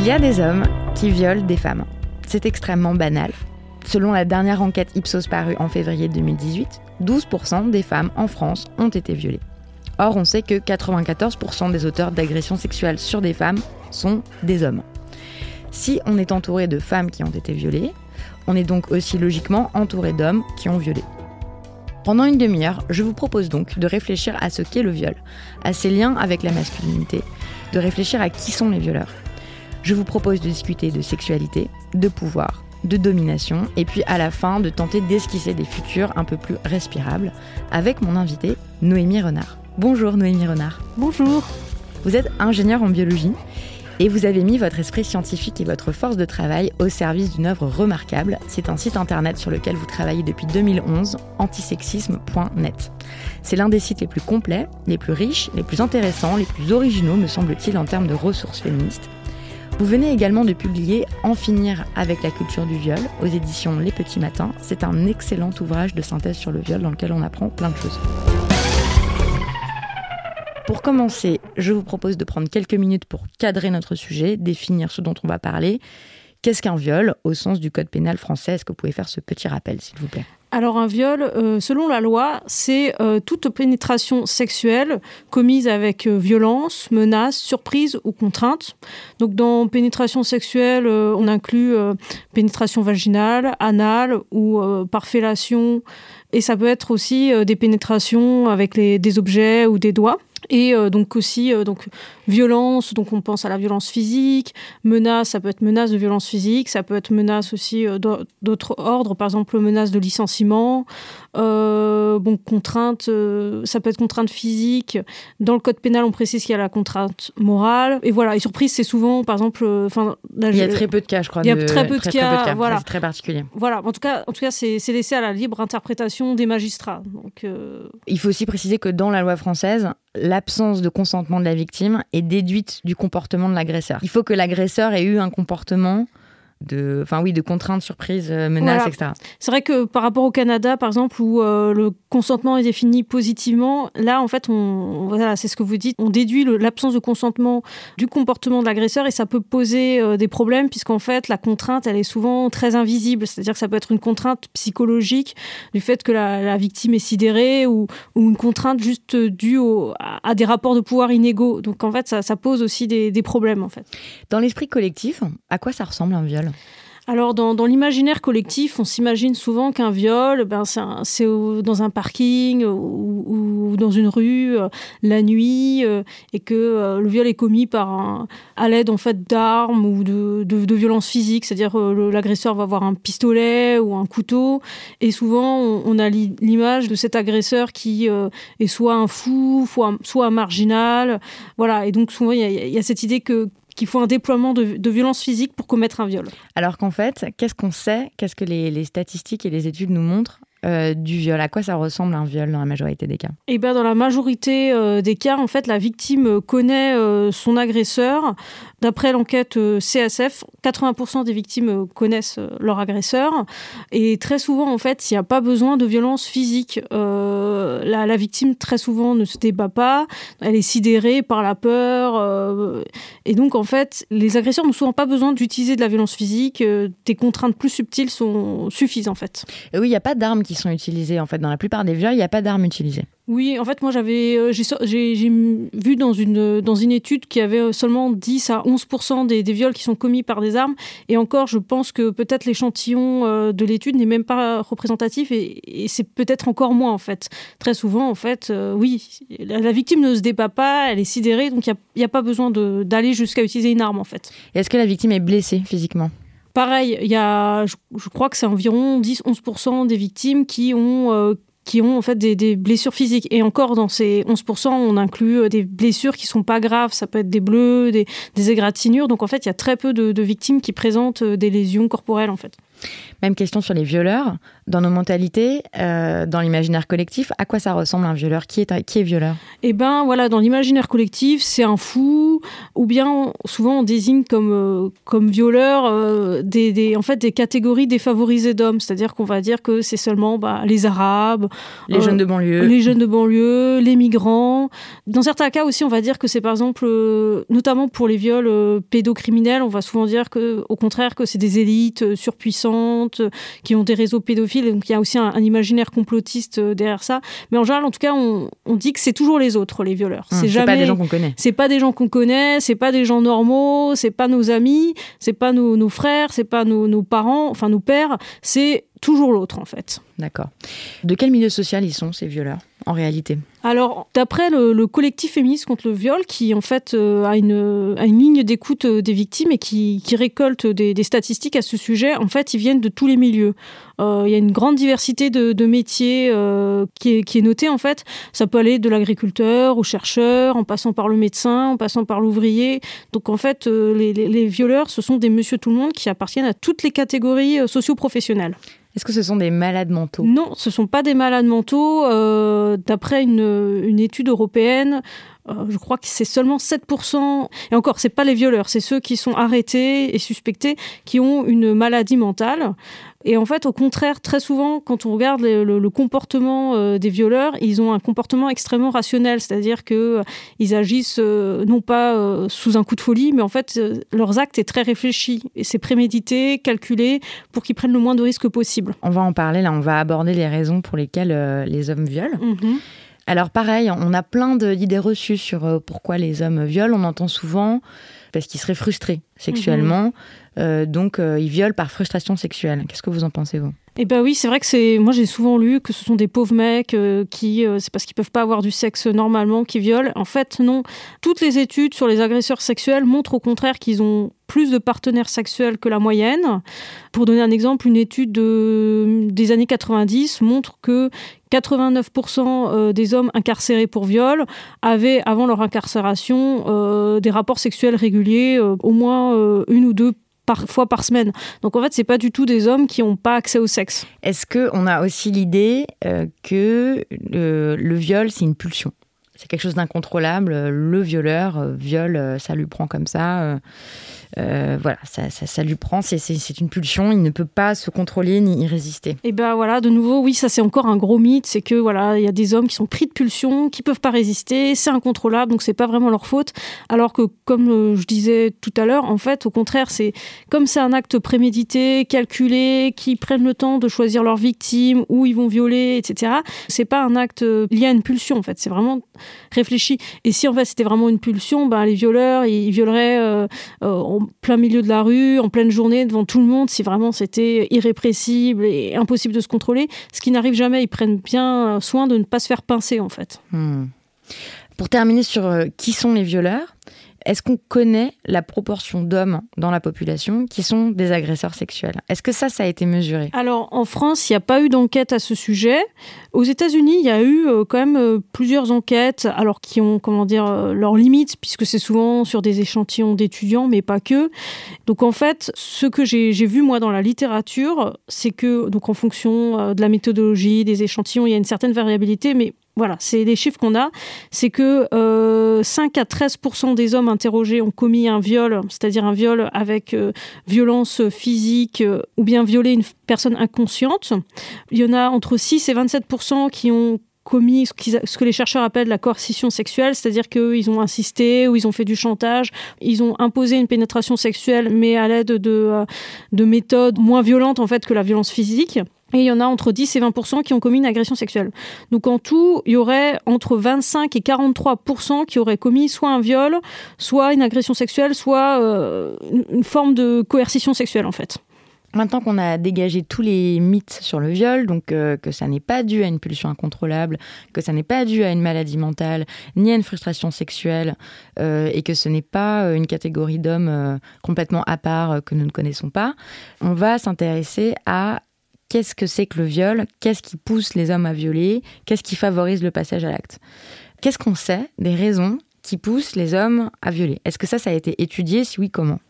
Il y a des hommes qui violent des femmes. C'est extrêmement banal. Selon la dernière enquête Ipsos parue en février 2018, 12% des femmes en France ont été violées. Or, on sait que 94% des auteurs d'agressions sexuelles sur des femmes sont des hommes. Si on est entouré de femmes qui ont été violées, on est donc aussi logiquement entouré d'hommes qui ont violé. Pendant une demi-heure, je vous propose donc de réfléchir à ce qu'est le viol, à ses liens avec la masculinité, de réfléchir à qui sont les violeurs. Je vous propose de discuter de sexualité, de pouvoir, de domination, et puis à la fin de tenter d'esquisser des futurs un peu plus respirables avec mon invité Noémie Renard. Bonjour Noémie Renard. Bonjour. Vous êtes ingénieure en biologie et vous avez mis votre esprit scientifique et votre force de travail au service d'une œuvre remarquable. C'est un site internet sur lequel vous travaillez depuis 2011, antisexisme.net. C'est l'un des sites les plus complets, les plus riches, les plus intéressants, les plus originaux, me semble-t-il, en termes de ressources féministes. Vous venez également de publier En finir avec la culture du viol aux éditions Les Petits Matins. C'est un excellent ouvrage de synthèse sur le viol dans lequel on apprend plein de choses. Pour commencer, je vous propose de prendre quelques minutes pour cadrer notre sujet, définir ce dont on va parler. Qu'est-ce qu'un viol au sens du code pénal français? Est-ce que vous pouvez faire ce petit rappel, s'il vous plaît? Alors un viol, euh, selon la loi, c'est euh, toute pénétration sexuelle commise avec euh, violence, menace, surprise ou contrainte. Donc dans pénétration sexuelle, on inclut pénétration vaginale, anale ou par fellation. Et ça peut être aussi des pénétrations avec des objets ou des doigts. Et euh, donc aussi euh, violence, donc on pense à la violence physique, menace, ça peut être menace de violence physique, ça peut être menace aussi euh, d'autres ordres, par exemple menace de licenciement, bon contrainte, ça peut être contrainte physique. Dans le code pénal, on précise qu'il y a la contrainte morale. Et voilà, et surprise, c'est souvent, par exemple, enfin, il y a très peu de cas, je crois. Il y a très, peu, de cas, voilà, c'est très particulier. Voilà, en tout cas, en tout cas, c'est laissé à la libre interprétation des magistrats. Donc, il faut aussi préciser que dans la loi française, l'absence de consentement de la victime est déduite du comportement de l'agresseur. Il faut que l'agresseur ait eu un comportement de, enfin oui, de contraintes, surprises, euh, menaces, etc. C'est vrai que par rapport au Canada, par exemple, où euh, le consentement est défini positivement, là, en fait, on, voilà, c'est ce que vous dites, on déduit l'absence de consentement du comportement de l'agresseur et ça peut poser euh, des problèmes puisqu'en fait, la contrainte, elle est souvent très invisible. C'est-à-dire que ça peut être une contrainte psychologique du fait que la, victime est sidérée ou, une contrainte juste due à, des rapports de pouvoir inégaux. Donc en fait, ça, pose aussi des, des problèmes, en fait. Dans l'esprit collectif, à quoi ça ressemble un viol? Alors, dans, l'imaginaire collectif, on s'imagine souvent qu'un viol, ben, c'est dans un parking ou, dans une rue, euh, la nuit, euh, et que euh, le viol est commis par à l'aide en fait d'armes ou de, violences physiques, c'est-à-dire l'agresseur va avoir un pistolet ou un couteau, et souvent on, a l'image de cet agresseur qui est soit un fou, soit, un marginal, voilà, et donc souvent il y, a cette idée que qu'il faut un déploiement de, de, violence physique pour commettre un viol. Alors qu'en fait, qu'est-ce qu'on sait Qu'est-ce que les, statistiques et les études nous montrent euh, du viol? À quoi ça ressemble un viol dans la majorité des cas? Eh ben, dans la majorité euh, des cas, en fait, la victime connaît euh, son agresseur. D'après l'enquête CSF, 80% des victimes connaissent leur agresseur. Et très souvent, en fait, il n'y a pas besoin de violence physique. La, la, victime, très souvent, ne se débat pas. Elle est sidérée par la peur. et donc, en fait, les agresseurs n'ont souvent pas besoin d'utiliser de la violence physique. des contraintes plus subtiles sont, suffisent, en fait. Et oui, il n'y a pas d'armes qui sont utilisées. En fait, dans la plupart des viols, il n'y a pas d'armes utilisées. Oui, en fait, moi, j'avais, euh, j'ai, vu dans une, dans une étude qu'il y avait seulement 10 à 11 des, des, viols qui sont commis par des armes. Et encore, je pense que peut-être l'échantillon euh, de l'étude n'est même pas représentatif et, c'est peut-être encore moins, en fait. Très souvent, en fait, euh, oui, la, victime ne se débat pas, elle est sidérée, donc il n'y a, a, pas besoin d'aller jusqu'à utiliser une arme, en fait. Est-ce que la victime est blessée physiquement? Pareil, il y a, je, crois que c'est environ 10-11% des victimes qui ont, euh, qui ont en fait des, blessures physiques. Et encore, dans ces 11%, on inclut euh, des blessures qui sont pas graves. Ça peut être des bleus, des, égratignures. Donc en fait, il y a très peu de, de victimes qui présentent euh, des lésions corporelles en fait. Même question sur les violeurs. Dans nos mentalités, euh, dans l'imaginaire collectif, à quoi ça ressemble un violeur? Qui est, qui est violeur? Eh bien, voilà, dans l'imaginaire collectif, c'est un fou, ou bien souvent on désigne comme, euh, comme violeur euh, des, en fait, des catégories défavorisées d'hommes. C'est-à-dire qu'on va dire que c'est seulement bah, les Arabes, les jeunes de banlieue, les jeunes de banlieue, les migrants. Dans certains cas aussi, on va dire que c'est par exemple, notamment pour les viols pédocriminels, on va souvent dire que, au contraire, que c'est des élites surpuissantes qui ont des réseaux pédophiles. Donc il y a aussi un, imaginaire complotiste euh, derrière ça. Mais en général, en tout cas, on, dit que c'est toujours les autres, les violeurs. Hum, c'est jamais pas des gens qu'on connaît. C'est pas des gens qu'on connaît. C'est pas des gens normaux. C'est pas nos amis. C'est pas nos, nos frères. C'est pas nos, nos parents. Enfin nos pères. C'est toujours l'autre en fait. D'accord. De quel milieu social ils sont ces violeurs? En réalité alors, d'après le, collectif féministe contre le viol, qui en fait euh, a, une, ligne d'écoute euh, des victimes et qui, récolte des, statistiques à ce sujet, en fait, ils viennent de tous les milieux. Euh, il y a une grande diversité de, métiers qui, est, notée, en fait. Ça peut aller de l'agriculteur au chercheur, en passant par le médecin, en passant par l'ouvrier. Donc, en fait, les, les, violeurs, ce sont des monsieur tout le monde qui appartiennent à toutes les catégories socio-professionnelles. Est-ce que ce sont des malades mentaux? Non, ce ne sont pas des malades mentaux. Euh, d'après une, une, étude européenne, je crois que c'est seulement 7%, et encore, c'est pas les violeurs, c'est ceux qui sont arrêtés et suspectés qui ont une maladie mentale. Et en fait, au contraire, très souvent, quand on regarde le, comportement euh, des violeurs, ils ont un comportement extrêmement rationnel, c'est-à-dire qu'ils euh, agissent non pas sous un coup de folie, mais en fait, leurs actes sont très réfléchis, et c'est prémédité, calculé, pour qu'ils prennent le moins de risques possible. On va en parler, là, on va aborder les raisons pour lesquelles les hommes violent. Mm-hmm. Alors pareil, on a plein d'idées reçues sur euh, pourquoi les hommes violent. On entend souvent parce qu'ils seraient frustrés sexuellement, mhm. euh, donc euh, ils violent par frustration sexuelle. Qu'est-ce que vous en pensez vous? Eh ben oui, c'est vrai que c'est. Moi, j'ai souvent lu que ce sont des pauvres mecs qui, c'est parce qu'ils peuvent pas avoir du sexe normalement, qui violent. En fait, non. Toutes les études sur les agresseurs sexuels montrent au contraire qu'ils ont plus de partenaires sexuels que la moyenne. Pour donner un exemple, une étude de, des années 90 montre que 89% euh, des hommes incarcérés pour viol avaient, avant leur incarcération, euh, des rapports sexuels réguliers, euh, au moins une ou deux fois par semaine. Donc en fait, c'est pas du tout des hommes qui n'ont pas accès au sexe. Est-ce qu'on a aussi l'idée que le, viol, c'est une pulsion? C'est quelque chose d'incontrôlable. Le violeur viole, ça lui prend comme ça. Euh, voilà, ça, ça, lui prend, c'est une pulsion, il ne peut pas se contrôler ni y résister. Et ben voilà, de nouveau, oui, ça c'est encore un gros mythe, c'est que voilà, il y a des hommes qui sont pris de pulsion, qui peuvent pas résister, c'est incontrôlable, donc c'est pas vraiment leur faute. Alors que, comme euh, je disais tout à l'heure, en fait, au contraire, c'est comme c'est un acte prémédité, calculé, qui prennent le temps de choisir leur victime, où ils vont violer, etc. C'est pas un acte lié à une pulsion, en fait, c'est vraiment réfléchi. Et si en fait c'était vraiment une pulsion, ben, les violeurs, ils violeraient euh, en plein milieu de la rue, en pleine journée, devant tout le monde, si vraiment c'était irrépressible et impossible de se contrôler, ce qui n'arrive jamais. Ils prennent bien soin de ne pas se faire pincer, en fait. Hmm. Pour terminer sur euh, qui sont les violeurs, est-ce qu'on connaît la proportion d'hommes dans la population qui sont des agresseurs sexuels? Est-ce que ça, ça a été mesuré? Alors, en France, il n'y a pas eu d'enquête à ce sujet. Aux États-Unis, il y a eu euh, quand même euh, plusieurs enquêtes, alors qui ont, comment dire, euh, leurs limites, puisque c'est souvent sur des échantillons d'étudiants, mais pas que. Donc, en fait, ce que j'ai vu, moi, dans la littérature, c'est que, donc, en fonction de la méthodologie, des échantillons, il y a une certaine variabilité, mais voilà, c'est les chiffres qu'on a. C'est que 5 euh, à 13 des hommes interrogés ont commis un viol, c'est-à-dire un viol avec euh, violence physique euh, ou bien violé une personne inconsciente. Il y en a entre 6 et 27% qui ont commis ce, que les chercheurs appellent la coercition sexuelle, c'est-à-dire qu'ils ont insisté ou ils ont fait du chantage, ils ont imposé une pénétration sexuelle, mais à l'aide de, de méthodes moins violentes en fait que la violence physique. Et il y en a entre 10 et 20% qui ont commis une agression sexuelle. Donc en tout, il y aurait entre 25 et 43% qui auraient commis soit un viol, soit une agression sexuelle, soit euh, une forme de coercition sexuelle en fait. Maintenant qu'on a dégagé tous les mythes sur le viol, donc euh, que ça n'est pas dû à une pulsion incontrôlable, que ça n'est pas dû à une maladie mentale, ni à une frustration sexuelle, euh, et que ce n'est pas une catégorie d'hommes complètement à part que nous ne connaissons pas, on va s'intéresser à qu'est-ce que c'est que le viol, qu'est-ce qui pousse les hommes à violer, qu'est-ce qui favorise le passage à l'acte? Qu'est-ce qu'on sait des raisons qui poussent les hommes à violer? Est-ce que ça, ça a été étudié? Si oui, comment?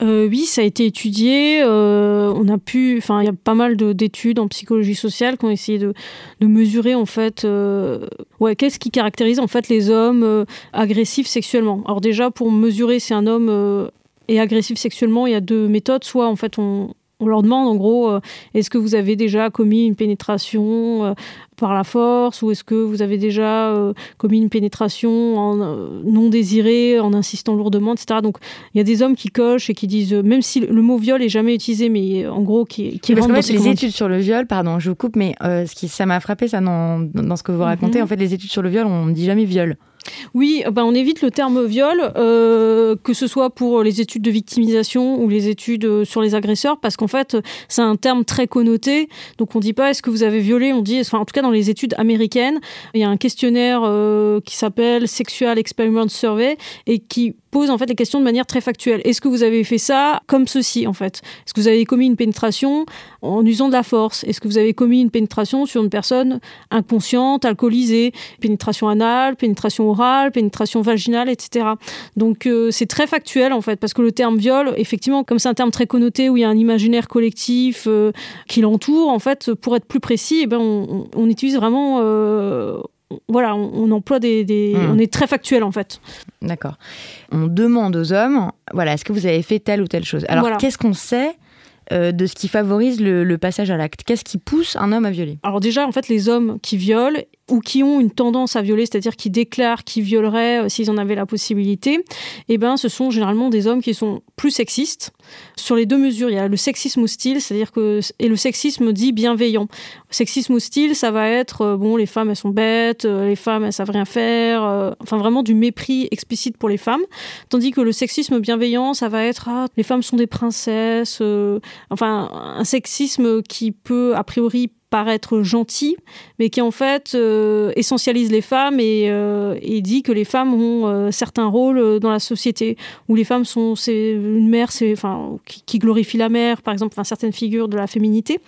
Euh, oui, ça a été étudié. Euh, on a pu, enfin, il y a pas mal d'études en psychologie sociale qui ont essayé de, mesurer en fait, euh, ouais, qu'est-ce qui caractérise en fait les hommes agressifs sexuellement? Alors déjà, pour mesurer si un homme est agressif sexuellement, il y a deux méthodes. Soit en fait, on, on leur demande en gros, euh, est-ce que vous avez déjà commis une pénétration euh, par la force ou est-ce que vous avez déjà euh, commis une pénétration en, non désirée en insistant lourdement, etc. Donc il y a des hommes qui cochent et qui disent, même si le mot viol est jamais utilisé, mais en gros qui, qui rentrent dans les études sur le viol, pardon, je vous coupe, mais ce qui ça m'a frappé ça dans, dans, ce que vous racontez, mhm. en fait les études sur le viol, on ne dit jamais viol. Oui, ben on évite le terme viol, euh, que ce soit pour les études de victimisation ou les études euh, sur les agresseurs, parce qu'en fait, c'est un terme très connoté. Donc on ne dit pas est-ce que vous avez violé, on dit, enfin en tout cas dans les études américaines, il y a un questionnaire euh, qui s'appelle Sexual Experiment Survey et qui pose en fait les questions de manière très factuelle. Est-ce que vous avez fait ça comme ceci en fait? Est-ce que vous avez commis une pénétration en usant de la force? Est-ce que vous avez commis une pénétration sur une personne inconsciente, alcoolisée? Pénétration anale, pénétration orale, pénétration vaginale, etc. Donc euh, c'est très factuel en fait parce que le terme viol, effectivement, comme c'est un terme très connoté où il y a un imaginaire collectif euh, qui l'entoure, en fait, pour être plus précis, eh ben, on, utilise vraiment euh, voilà, on, emploie des, hmm. on est très factuel en fait. D'accord. On demande aux hommes, voilà, est-ce que vous avez fait telle ou telle chose? Alors, qu'est-ce qu'on sait euh, de ce qui favorise le, passage à l'acte? Qu'est-ce qui pousse un homme à violer? Alors déjà, en fait, les hommes qui violent ou qui ont une tendance à violer, c'est-à-dire qui déclarent qu'ils violeraient euh, s'ils en avaient la possibilité, eh ben, ce sont généralement des hommes qui sont plus sexistes. Sur les deux mesures, il y a le sexisme hostile, c'est-à-dire que et le sexisme dit bienveillant. Le sexisme hostile, ça va être euh, bon, les femmes elles sont bêtes, les femmes elles savent rien faire, enfin vraiment du mépris explicite pour les femmes, tandis que le sexisme bienveillant, ça va être ah, les femmes sont des princesses, enfin un sexisme qui peut a priori paraître gentil, mais qui en fait euh, essentialise les femmes et, euh, dit que les femmes ont euh, certains rôles dans la société, où les femmes sont une mère, qui, glorifie la mère, par exemple, certaines figures de la féminité.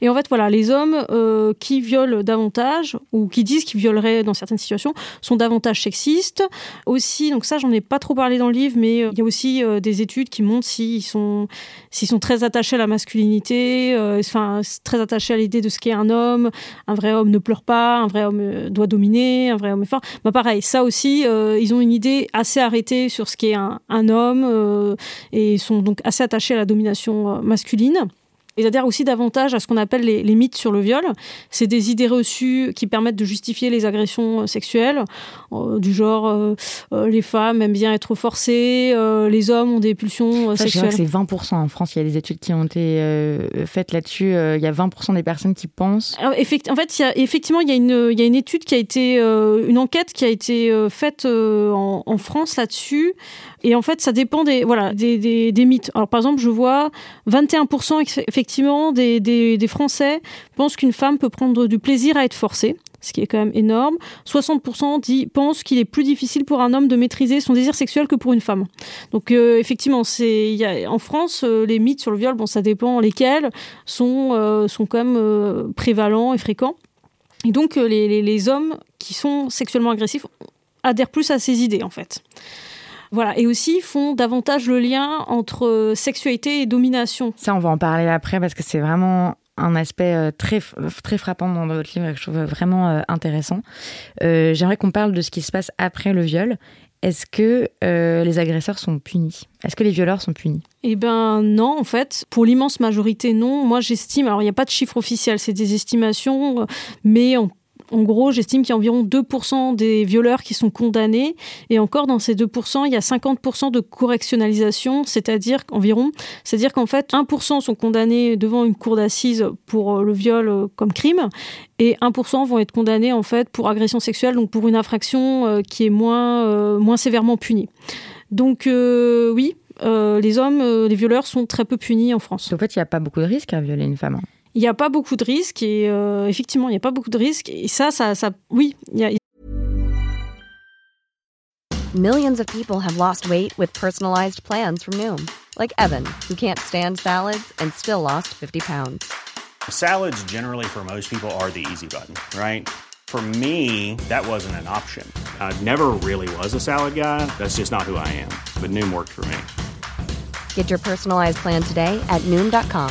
Et en fait, voilà, les hommes euh, qui violent davantage, ou qui disent qu'ils violeraient dans certaines situations, sont davantage sexistes. Aussi, donc ça, j'en ai pas trop parlé dans le livre, mais euh, il y a aussi euh, des études qui montrent s'ils sont, sont très attachés à la masculinité, enfin, très attachés à l'idée de ce qu'est un homme. Un vrai homme ne pleure pas, un vrai homme doit dominer, un vrai homme est fort. Bah, pareil, ça aussi, ils ont une idée assez arrêtée sur ce qu'est un, un homme et sont donc assez attachés à la domination masculine. Ils adhèrent aussi davantage à ce qu'on appelle les, mythes sur le viol. C'est des idées reçues qui permettent de justifier les agressions euh, sexuelles, euh, du genre euh, les femmes aiment bien être forcées, les hommes ont des pulsions sexuelles. C'est 20% en France, il y a des études qui ont été faites là-dessus. il y a 20% des personnes qui pensent. en fait, il y a, effectivement, il y, a une, il y a une étude qui a été, une enquête qui a été faite en, en, France là-dessus. Et en fait, ça dépend des, voilà, des, des, des mythes. Alors, par exemple, je vois 21% effectivement des, des, Français pensent qu'une femme peut prendre du plaisir à être forcée. ce qui est quand même énorme. 60% dit, pensent qu'il est plus difficile pour un homme de maîtriser son désir sexuel que pour une femme. Donc euh, effectivement, en France, euh, les mythes sur le viol, bon, ça dépend lesquels, sont, euh, sont quand même prévalents et fréquents. Et donc les, les hommes qui sont sexuellement agressifs adhèrent plus à ces idées en fait. Voilà, et aussi font davantage le lien entre sexualité et domination. Ça, on va en parler après parce que c'est vraiment un aspect euh, très, très frappant dans votre livre que je trouve vraiment euh, intéressant. Euh, j'aimerais qu'on parle de ce qui se passe après le viol. Est-ce que les agresseurs sont punis? Est-ce que les violeurs sont punis? Eh ben non, en fait, pour l'immense majorité, non. Moi, j'estime, alors il n'y a pas de chiffre officiel, c'est des estimations, mais on en gros, j'estime qu'il y a environ 2% des violeurs qui sont condamnés. Et encore, dans ces 2%, il y a 50% de correctionnalisation, c'est-à-dire environ. C'est-à-dire qu'en fait, 1% sont condamnés devant une cour d'assises pour euh, le viol euh, comme crime. Et 1% vont être condamnés, en fait, pour agression sexuelle, donc pour une infraction euh, qui est moins, moins sévèrement punie. Donc, oui, les hommes, les violeurs sont très peu punis en France. En fait, il n'y a pas beaucoup de risques à violer une femme. Hein. Il n'y a pas beaucoup de risques et euh, effectivement, il n'y a pas beaucoup de risques. Et ça, ça, ça oui, il y a. Millions of people have lost weight with personalized plans from Noom, like Evan, who can't stand salads and still lost 50 pounds. Salads, generally, for most people, are the easy button, right? For me, that wasn't an option. I never really was a salad guy. That's just not who I am. But Noom worked for me. Get your personalized plan today at Noom.com.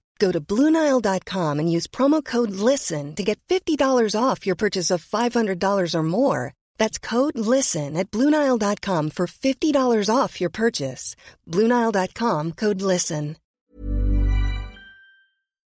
Go to Bluenile.com and use promo code LISTEN to get $50 off your purchase of $500 or more. That's code LISTEN at Bluenile.com for $50 off your purchase. Bluenile.com, code LISTEN.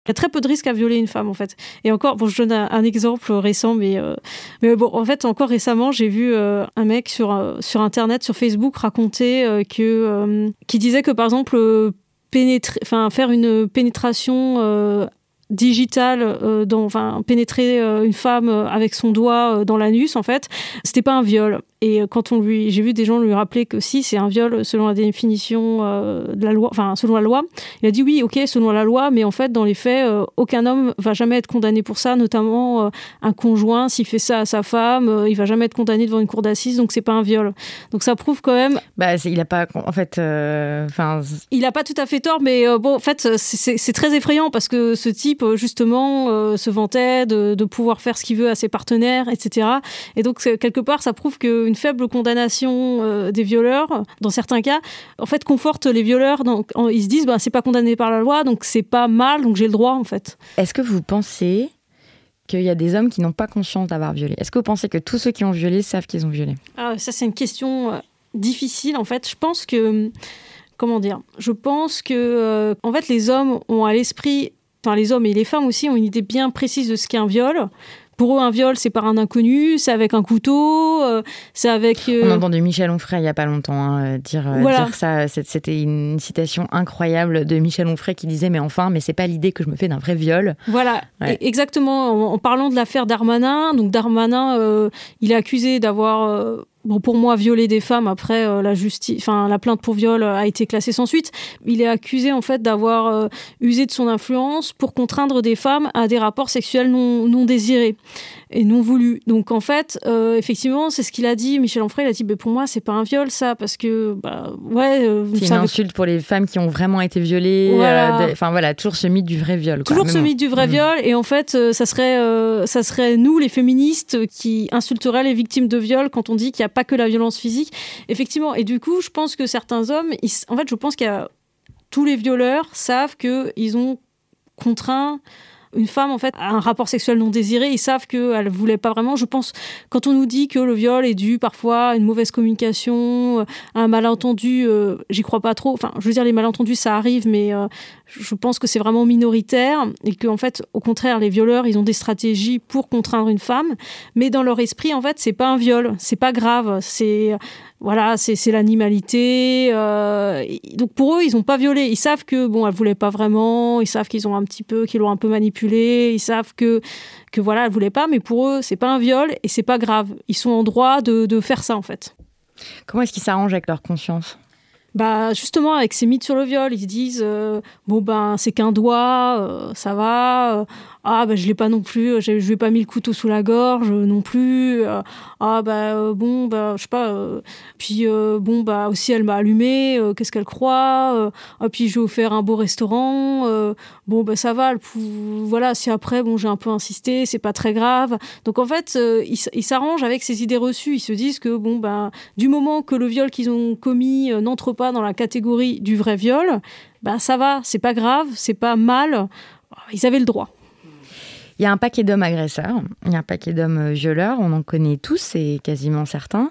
Il y a très peu de risques à violer une femme, en fait. Et encore, bon, je donne un, un exemple récent, mais, euh, mais bon, en fait, encore récemment, j'ai vu euh, un mec sur, euh, sur Internet, sur Facebook, raconter euh, que, euh, qui disait que, par exemple, euh, pénétrer, faire une pénétration euh, digitale, euh, dans, pénétrer euh, une femme avec son doigt dans l'anus, en fait, c'était pas un viol. Et quand on lui, j'ai vu des gens lui rappeler que si c'est un viol selon la définition euh, de la loi, enfin selon la loi, il a dit oui, ok, selon la loi, mais en fait dans les faits, euh, aucun homme va jamais être condamné pour ça, notamment euh, un conjoint s'il fait ça à sa femme, il va jamais être condamné devant une cour d'assises, donc c'est pas un viol. Donc ça prouve quand même. Bah, il a pas, en fait, enfin. il a pas tout à fait tort, mais bon, en fait, c'est très effrayant parce que ce type justement se vantait de, de pouvoir faire ce qu'il veut à ses partenaires, etc. Et donc quelque part, ça prouve que une faible condamnation euh, des violeurs, dans certains cas, en fait, conforte les violeurs. Donc, en, ils se disent, bah, c'est pas condamné par la loi, donc c'est pas mal, donc j'ai le droit, en fait. Est-ce que vous pensez qu'il y a des hommes qui n'ont pas conscience d'avoir violé? Est-ce que vous pensez que tous ceux qui ont violé savent qu'ils ont violé? Ah, Ça, c'est une question euh, difficile, en fait. Je pense que. Comment dire Je pense que, euh, en fait, les hommes ont à l'esprit. Enfin, les hommes et les femmes aussi ont une idée bien précise de ce qu'est un viol. Pour eux, un viol, c'est par un inconnu, c'est avec un couteau, euh, c'est avec. Euh... On a entendu Michel Onfray il n'y a pas longtemps hein, dire, voilà. dire ça. C'était une citation incroyable de Michel Onfray qui disait Mais enfin, mais c'est pas l'idée que je me fais d'un vrai viol. Voilà, ouais. exactement. En, en, parlant de l'affaire Darmanin, donc Darmanin, euh, il est accusé d'avoir euh, pour moi, violer des femmes après euh, la justice, la plainte pour viol a été classée sans suite. Il est accusé en fait d'avoir euh, usé de son influence pour contraindre des femmes à des rapports sexuels non désirés et non voulus. Donc en fait, euh, effectivement, c'est ce qu'il a dit. Michel Onfray, il a dit, bah, pour moi, c'est pas un viol ça, parce que bah ouais. Euh, c'est une insulte pour les femmes qui ont vraiment été violées. Voilà. Euh, enfin voilà, toujours ce mythe du vrai viol. Quoi. Toujours ce mythe du vrai mmh. viol, et en fait, ça serait, ça serait nous, les féministes, qui insulteraient les victimes de viol quand on dit qu'il n'y a pas que la violence physique. Effectivement, et du coup, je pense que certains hommes, ils, en fait, je pense qu'il y a tous les violeurs savent que ils ont contraint une femme en fait a un rapport sexuel non désiré, ils savent qu'elle voulait pas vraiment. Je pense quand on nous dit que le viol est dû parfois à une mauvaise communication, à un malentendu, euh, j'y crois pas trop. Enfin, je veux dire les malentendus ça arrive, mais euh, je pense que c'est vraiment minoritaire et que en fait au contraire les violeurs ils ont des stratégies pour contraindre une femme, mais dans leur esprit en fait c'est pas un viol, c'est pas grave, c'est voilà, c'est l'animalité. Euh, donc pour eux, ils n'ont pas violé. Ils savent que bon, elle voulait pas vraiment. Ils savent qu'ils ont un petit peu, qu'ils l'ont un peu manipulé. Ils savent que que voilà, elle voulait pas. Mais pour eux, c'est pas un viol et c'est pas grave. Ils sont en droit de, de faire ça en fait. Comment est-ce qu'ils s'arrangent avec leur conscience? Bah justement avec ces mythes sur le viol, ils se disent euh, bon ben c'est qu'un doigt, euh, ça va, ah bah je l'ai pas non plus, je lui ai pas mis le couteau sous la gorge non plus. Euh, ah euh, bon bah je sais pas. Euh, puis bon bah aussi elle m'a allumé. Qu'est-ce qu'elle croit ah, Puis je vais offert un beau restaurant. bon bah ça va. voilà si après bon j'ai un peu insisté, c'est pas très grave. Donc en fait ils s'arrangent avec ces idées reçues. Ils se disent que bon bah du moment que le viol qu'ils ont commis n'entre pas dans la catégorie du vrai viol, bah ça va, c'est pas grave, c'est pas mal. Ils avaient le droit. Il y a un paquet d'hommes agresseurs, il y a un paquet d'hommes euh, violeurs, on en connaît tous, c'est quasiment certain.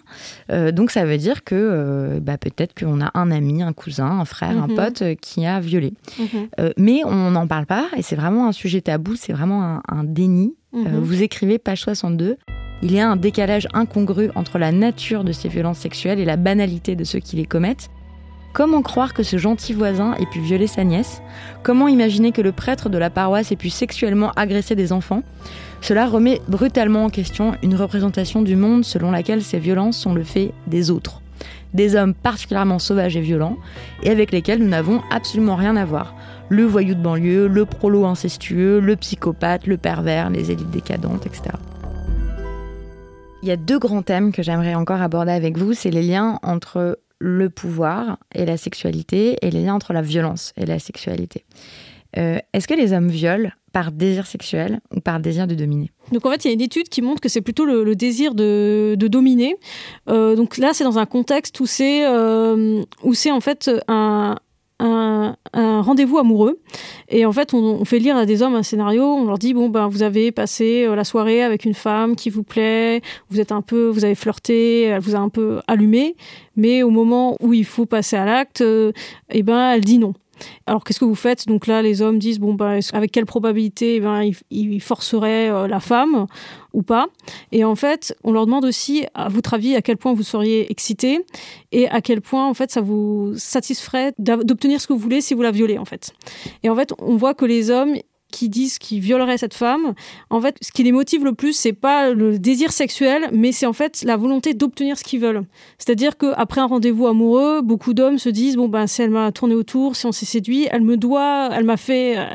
Euh, donc ça veut dire que euh, bah, peut-être qu'on a un ami, un cousin, un frère, un mhm. pote qui a violé. Mhm. mais on n'en parle pas et c'est vraiment un sujet tabou, c'est vraiment un, déni. Mhm. vous écrivez page 62. Il y a un décalage incongru entre la nature de ces violences sexuelles et la banalité de ceux qui les commettent. Comment croire que ce gentil voisin ait pu violer sa nièce? Comment imaginer que le prêtre de la paroisse ait pu sexuellement agresser des enfants? Cela remet brutalement en question une représentation du monde selon laquelle ces violences sont le fait des autres. Des hommes particulièrement sauvages et violents, et avec lesquels nous n'avons absolument rien à voir. Le voyou de banlieue, le prolo incestueux, le psychopathe, le pervers, les élites décadentes, etc. Il y a deux grands thèmes que j'aimerais encore aborder avec vous, c'est les liens entre le pouvoir et la sexualité et les liens entre la violence et la sexualité. Euh, est-ce que les hommes violent par désir sexuel ou par désir de dominer? Donc en fait, il y a une étude qui montre que c'est plutôt le, désir de, dominer. Euh, donc là, c'est dans un contexte où c'est euh, en fait un, un, rendez-vous amoureux. Et en fait, on, fait lire à des hommes un scénario. On leur dit bon ben vous avez passé la soirée avec une femme qui vous plaît, vous êtes un peu, vous avez flirté, elle vous a un peu allumé, mais au moment où il faut passer à l'acte, eh ben elle dit non. Alors qu'est-ce que vous faites? Donc là, les hommes disent bon bah avec quelle probabilité eh ben, ils, forceraient euh, la femme ou pas? Et en fait, on leur demande aussi à votre avis à quel point vous seriez excité et à quel point en fait ça vous satisferait d'obtenir ce que vous voulez si vous la violez en fait. Et en fait, on voit que les hommes qui disent qu'ils violeraient cette femme, en fait, ce qui les motive le plus, c'est pas le désir sexuel, mais c'est en fait la volonté d'obtenir ce qu'ils veulent. C'est-à-dire qu'après un rendez-vous amoureux, beaucoup d'hommes se disent bon ben si elle m'a tourné autour, si on s'est séduit, elle me doit, elle m'a fait, euh,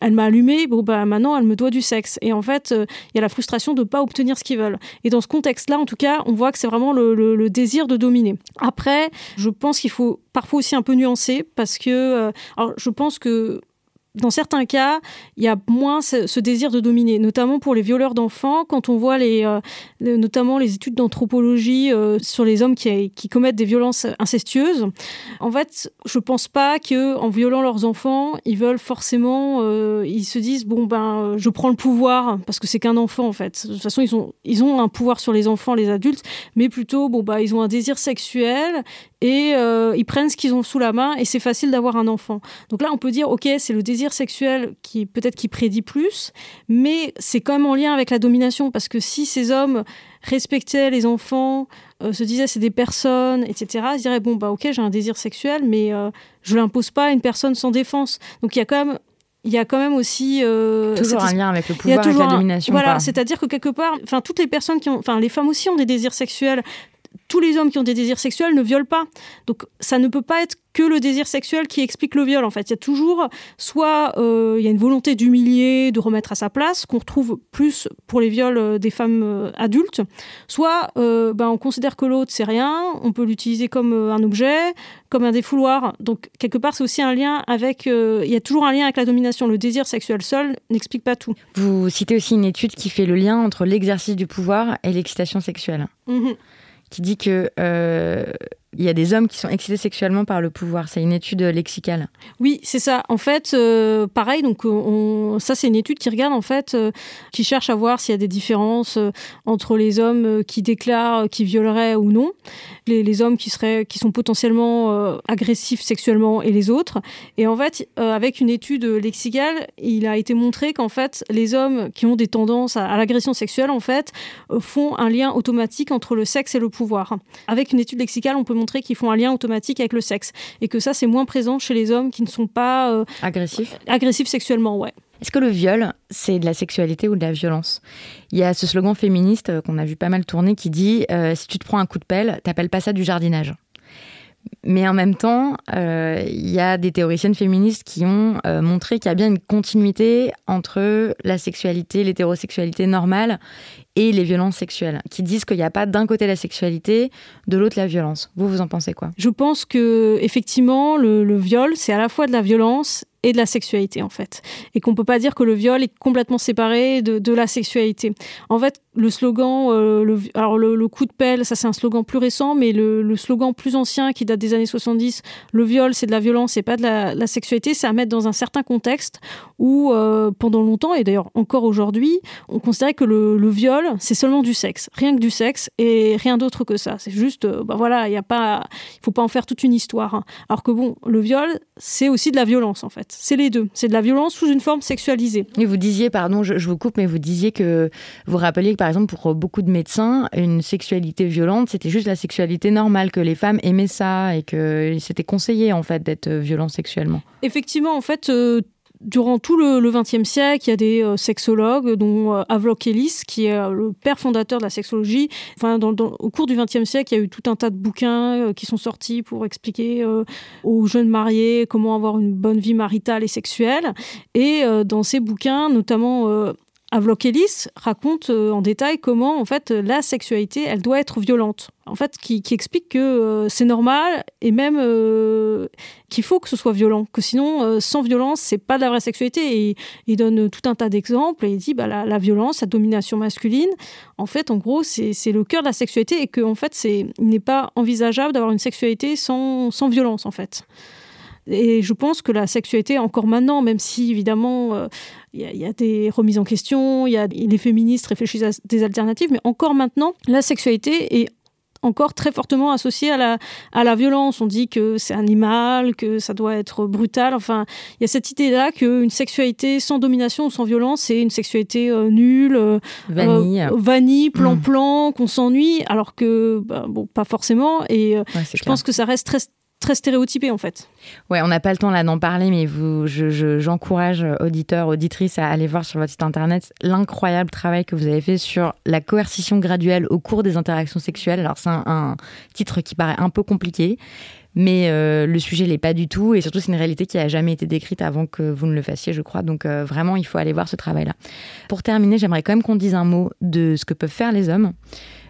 elle m'a allumé, bon ben maintenant elle me doit du sexe. Et en fait, euh, il y a la frustration de pas obtenir ce qu'ils veulent. Et dans ce contexte-là, en tout cas, on voit que c'est vraiment le, désir de dominer. Après, je pense qu'il faut parfois aussi un peu nuancer parce que, euh, alors je pense que dans certains cas, il y a moins ce, désir de dominer, notamment pour les violeurs d'enfants. Quand on voit les, euh, notamment les études d'anthropologie euh, sur les hommes qui, commettent des violences incestueuses, en fait, je pense pas que en violant leurs enfants, ils veulent forcément, euh, ils se disent bon ben, je prends le pouvoir parce que c'est qu'un enfant en fait. De toute façon, ils ont, ils ont un pouvoir sur les enfants, les adultes, mais plutôt bon bah ils ont un désir sexuel et ils prennent ce qu'ils ont sous la main et c'est facile d'avoir un enfant. Donc là, on peut dire ok, c'est le désir sexuel qui peut-être qui prédit plus, mais c'est quand même en lien avec la domination parce que si ces hommes respectaient les enfants, euh, se disaient c'est des personnes, etc., ils diraient bon bah ok j'ai un désir sexuel, mais je euh, je l'impose pas à une personne sans défense. Donc il y a quand même il y a quand même aussi euh, toujours un lien avec le pouvoir et la domination. Voilà, c'est-à-dire que quelque part, enfin toutes les personnes qui ont, enfin les femmes aussi ont des désirs sexuels tous les hommes qui ont des désirs sexuels ne violent pas. Donc ça ne peut pas être que le désir sexuel qui explique le viol. En fait, il y a toujours soit euh, il y a une volonté d'humilier, de remettre à sa place, qu'on retrouve plus pour les viols euh, des femmes euh, adultes, soit ben, on considère que l'autre c'est rien, on peut l'utiliser comme un objet, comme un défouloir. Donc quelque part c'est aussi un lien avec, il y a toujours un lien avec la domination. Le désir sexuel seul n'explique pas tout. Vous citez aussi une étude qui fait le lien entre l'exercice du pouvoir et l'excitation sexuelle. Mmh qui dit que il y a des hommes qui sont excités sexuellement par le pouvoir. C'est une étude lexicale. Oui, c'est ça. En fait, euh, pareil, donc on, ça c'est une étude qui regarde en fait, euh, qui cherche à voir s'il y a des différences euh, entre les hommes qui déclarent qui violeraient ou non, les, les, hommes qui seraient, qui sont potentiellement agressifs sexuellement et les autres. Et en fait, avec une étude lexicale, il a été montré qu'en fait, les hommes qui ont des tendances à, à l'agression sexuelle, en fait, font un lien automatique entre le sexe et le pouvoir. Avec une étude lexicale, on peut montrer qu'ils font un lien automatique avec le sexe et que ça c'est moins présent chez les hommes qui ne sont pas euh, agressifs agressifs sexuellement, ouais. Est-ce que le viol, c'est de la sexualité ou de la violence? Il y a ce slogan féministe euh, qu'on a vu pas mal tourner qui dit euh, si tu te prends un coup de pelle, t'appelles pas ça du jardinage. Mais en même temps, il y a des théoriciennes féministes qui ont montré qu'il y a bien une continuité entre la sexualité, l'hétérosexualité normale et les violences sexuelles, qui disent qu'il n'y a pas d'un côté la sexualité, de l'autre la violence. Vous, vous en pensez quoi? Je pense que effectivement, le, viol, c'est à la fois de la violence et de la sexualité en fait. Et qu'on peut pas dire que le viol est complètement séparé de, la sexualité. En fait, le slogan, euh, alors le, coup de pelle, ça c'est un slogan plus récent, mais le, slogan plus ancien qui date des années 70, le viol c'est de la violence et pas de la, sexualité, c'est à mettre dans un certain contexte où euh, pendant longtemps, et d'ailleurs encore aujourd'hui, on considérait que le, le viol c'est seulement du sexe, rien que du sexe et rien d'autre que ça. C'est juste, euh, bah voilà, il y a pas, il faut pas en faire toute une histoire. Hein. Alors que bon, le viol c'est aussi de la violence en fait. C'est les deux. C'est de la violence sous une forme sexualisée. Et vous disiez, pardon, je, vous coupe, mais vous disiez que vous rappeliez que par exemple pour beaucoup de médecins, une sexualité violente, c'était juste la sexualité normale, que les femmes aimaient ça et que c'était conseillé en fait d'être violent sexuellement. Effectivement, en fait, euh, durant tout le XXe siècle, il y a des euh, sexologues, dont euh, Havelock Ellis, qui est euh, le père fondateur de la sexologie. Enfin, au cours du XXe siècle, il y a eu tout un tas de bouquins qui sont sortis pour expliquer aux jeunes mariés comment avoir une bonne vie maritale et sexuelle. Et dans ces bouquins, notamment Havelock Ellis raconte euh, en détail comment en fait la sexualité elle doit être violente. En fait qui, explique que euh, c'est normal et même euh, qu'il faut que ce soit violent que sinon sans violence c'est pas de la vraie sexualité. Et il donne tout un tas d'exemples et il dit bah, la, violence la domination masculine en fait en gros c'est le cœur de la sexualité et que en fait c'est n'est pas envisageable d'avoir une sexualité sans, sans violence en fait. Et je pense que la sexualité, encore maintenant, même si évidemment il y, y, a des remises en question, il y a les féministes réfléchissent à des alternatives, mais encore maintenant, la sexualité est encore très fortement associée à la, à la violence. On dit que c'est animal, que ça doit être brutal. Enfin, il y a cette idée-là qu'une sexualité sans domination ou sans violence, c'est une sexualité euh, nulle, euh, vanille, euh, vanille plan-plan, mmh. qu'on s'ennuie, alors que, bah, bon, pas forcément. Et ouais, je clair. pense que ça reste très très stéréotypé en fait. Ouais, on n'a pas le temps là d'en parler, mais vous, j'encourage je, auditeurs, auditrices à aller voir sur votre site internet l'incroyable travail que vous avez fait sur la coercition graduelle au cours des interactions sexuelles. Alors c'est un, titre qui paraît un peu compliqué, mais euh, le sujet l'est pas du tout et surtout c'est une réalité qui a jamais été décrite avant que vous ne le fassiez, je crois. Donc euh, vraiment, il faut aller voir ce travail-là. Pour terminer, j'aimerais quand même qu'on dise un mot de ce que peuvent faire les hommes.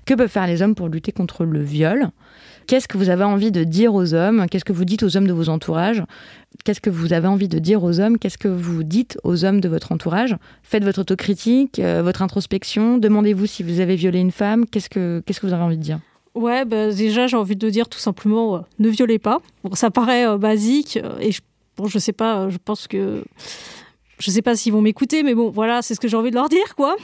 Que peuvent faire les hommes pour lutter contre le viol? Qu'est-ce que vous avez envie de dire aux hommes? Qu'est-ce que vous dites aux hommes de vos entourages? Qu'est-ce que vous avez envie de dire aux hommes? Qu'est-ce que vous dites aux hommes de votre entourage? Faites votre autocritique, euh, votre introspection. Demandez-vous si vous avez violé une femme. Qu'est-ce que, vous avez envie de dire? Ouais, bah, déjà, j'ai envie de dire tout simplement euh, ne violez pas. Bon, ça paraît euh, basique et je, bon, sais pas, je pense que je sais pas s'ils vont m'écouter, mais bon, voilà, c'est ce que j'ai envie de leur dire, quoi.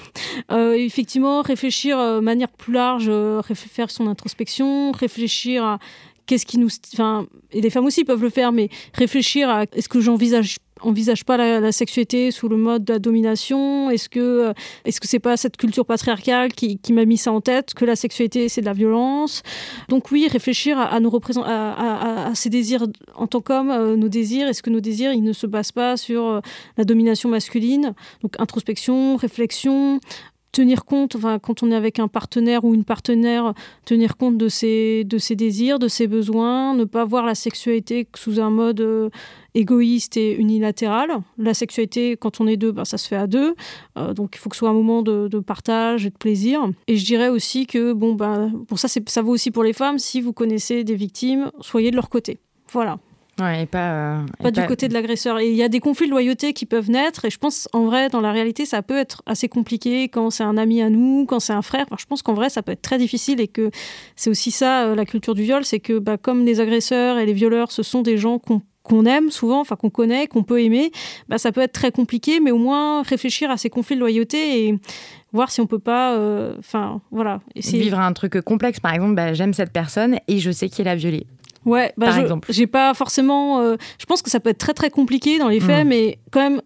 Euh, effectivement, réfléchir euh, de manière plus large, euh, faire son introspection, réfléchir à qu'est-ce qui nous, enfin, et les femmes aussi peuvent le faire, mais réfléchir à est-ce que j'envisage envisage pas la, sexualité sous le mode de la domination? Est-ce que euh, est-ce que c'est pas cette culture patriarcale qui, m'a mis ça en tête que la sexualité c'est de la violence? Donc oui, réfléchir à, nos représent à, à, ces désirs en tant qu'homme, euh, nos désirs. Est-ce que nos désirs ils ne se basent pas sur euh, la domination masculine? Donc introspection, réflexion, tenir compte, enfin, quand on est avec un partenaire ou une partenaire, tenir compte de ses, désirs, de ses besoins, ne pas voir la sexualité sous un mode égoïste et unilatéral. La sexualité, quand on est deux, ben, ça se fait à deux. Euh, donc il faut que ce soit un moment de, de, partage et de plaisir. Et je dirais aussi que, bon, ben, pour ça, ça vaut aussi pour les femmes, si vous connaissez des victimes, soyez de leur côté. Voilà. Ouais, et pas, euh, et pas du côté de l'agresseur. Et il y a des conflits de loyauté qui peuvent naître. Et je pense, en vrai, dans la réalité, ça peut être assez compliqué quand c'est un ami à nous, quand c'est un frère. Enfin, je pense qu'en vrai, ça peut être très difficile et que c'est aussi ça, euh, la culture du viol, c'est que bah, comme les agresseurs et les violeurs, ce sont des gens qu'on qu'on aime souvent, enfin qu'on connaît, qu'on peut aimer, bah, ça peut être très compliqué, mais au moins réfléchir à ces conflits de loyauté et voir si on peut pas, euh, enfin voilà, essayer. Vivre un truc complexe, par exemple, bah, j'aime cette personne et je sais qui l'a violée. Ouais, bah par je, exemple. J'ai pas forcément. euh, je pense que ça peut être très très compliqué dans les faits, Mm. mais quand même,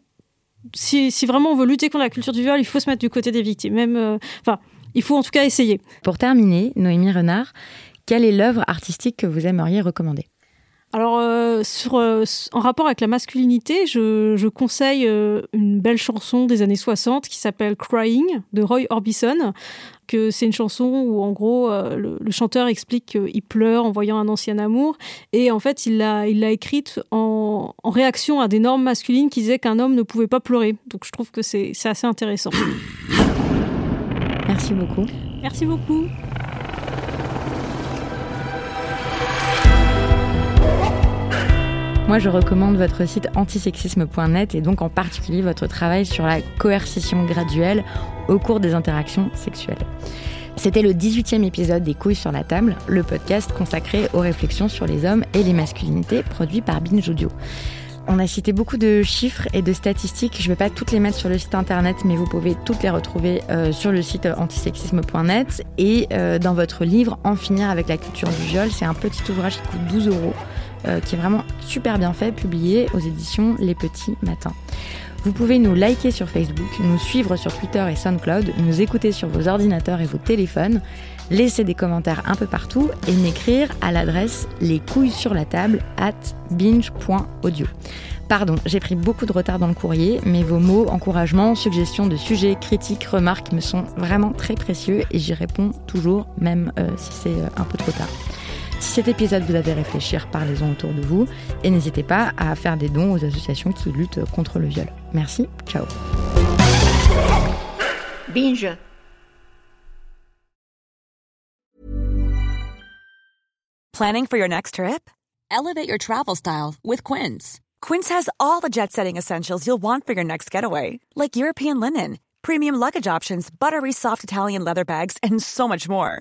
si, si vraiment on veut lutter contre la culture du viol, il faut se mettre du côté des victimes. Même, euh, enfin, il faut en tout cas essayer. Pour terminer, Noémie Renard, quelle est l'œuvre artistique que vous aimeriez recommander? Alors, euh, sur, euh, en rapport avec la masculinité, je, je conseille euh, une belle chanson des années 60 qui s'appelle Crying de Roy Orbison. Que c'est une chanson où, en gros, le, le chanteur explique qu'il pleure en voyant un ancien amour. Et en fait, il l'a il l'a écrite en, en réaction à des normes masculines qui disaient qu'un homme ne pouvait pas pleurer. Donc, je trouve que c'est assez intéressant. Merci beaucoup. Merci beaucoup. Moi, je recommande votre site antisexisme.net et donc en particulier votre travail sur la coercition graduelle au cours des interactions sexuelles. C'était le 18e épisode des Couilles sur la table, le podcast consacré aux réflexions sur les hommes et les masculinités produit par Binge Audio. On a cité beaucoup de chiffres et de statistiques. Je ne vais pas toutes les mettre sur le site internet, mais vous pouvez toutes les retrouver euh, sur le site antisexisme.net et euh, dans votre livre En finir avec la culture du viol. C'est un petit ouvrage qui coûte 12 euros, euh, qui est vraiment super bien fait, publié aux éditions Les Petits Matins. Vous pouvez nous liker sur Facebook, nous suivre sur Twitter et SoundCloud, nous écouter sur vos ordinateurs et vos téléphones, laisser des commentaires un peu partout et m'écrire à l'adresse les couilles sur la table at binge.audio. Pardon, j'ai pris beaucoup de retard dans le courrier, mais vos mots, encouragements, suggestions de sujets, critiques, remarques me sont vraiment très précieux et j'y réponds toujours, même euh, si c'est euh, un peu trop tard. Si cet épisode vous a fait réfléchir, parlez-en autour de vous et n'hésitez pas à faire des dons aux associations qui luttent contre le viol. Merci, ciao. Binge. Planning for your next trip? Elevate your travel style with Quince. Quince has all the jet setting essentials you'll want for your next getaway, like European linen, premium luggage options, buttery soft Italian leather bags, and so much more.